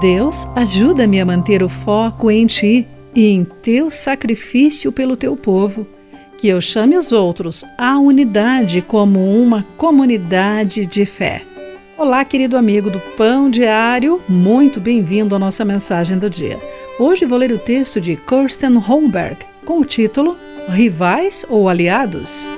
Deus, ajuda-me a manter o foco em Ti e em Teu sacrifício pelo Teu povo. Que eu chame os outros à unidade como uma comunidade de fé. Olá, querido amigo do Pão Diário, muito bem-vindo à nossa mensagem do dia. Hoje vou ler o texto de Kirsten Holmberg com o título Rivais ou Aliados?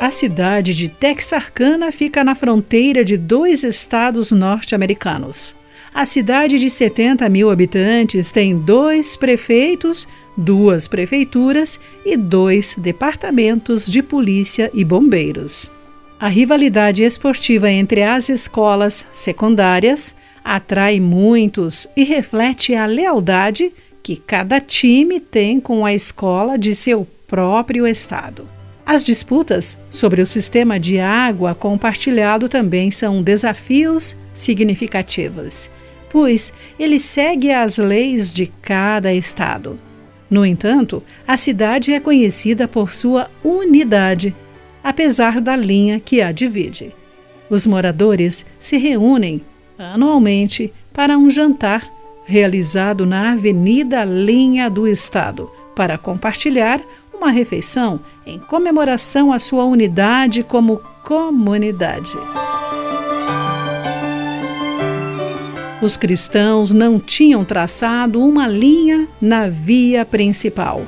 A cidade de Texarkana fica na fronteira de dois estados norte-americanos. A cidade de 70 mil habitantes tem dois prefeitos, duas prefeituras e dois departamentos de polícia e bombeiros. A rivalidade esportiva entre as escolas secundárias atrai muitos e reflete a lealdade que cada time tem com a escola de seu próprio estado. As disputas sobre o sistema de água compartilhado também são desafios significativos, pois ele segue as leis de cada estado. No entanto, a cidade é conhecida por sua unidade, apesar da linha que a divide. Os moradores se reúnem anualmente para um jantar realizado na Avenida Linha do Estado para compartilhar uma refeição em comemoração à sua unidade como comunidade. Os cristãos não tinham traçado uma linha na via principal,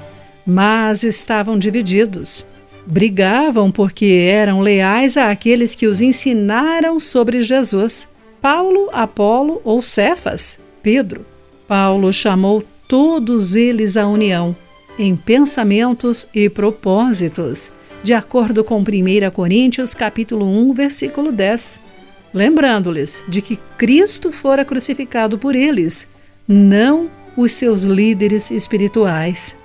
mas estavam divididos. Brigavam porque eram leais àqueles que os ensinaram sobre Jesus. Paulo, Apolo ou Cefas, Pedro. Paulo chamou todos eles à união em pensamentos e propósitos, de acordo com 1 Coríntios capítulo 1, versículo 10, lembrando-lhes de que Cristo fora crucificado por eles, não os seus líderes espirituais.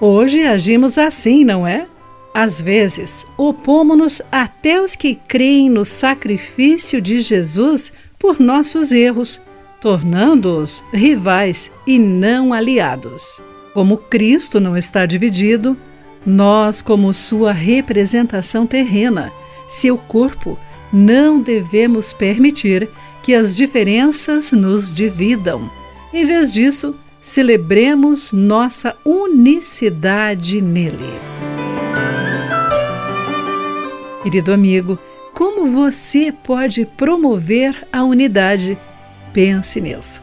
Hoje agimos assim, não é? Às vezes, opomos-nos até os que creem no sacrifício de Jesus por nossos erros, tornando-os rivais e não aliados. Como Cristo não está dividido, nós, como sua representação terrena, seu corpo, não devemos permitir que as diferenças nos dividam. Em vez disso, celebremos nossa unicidade nele. Querido amigo, como você pode promover a unidade? Pense nisso.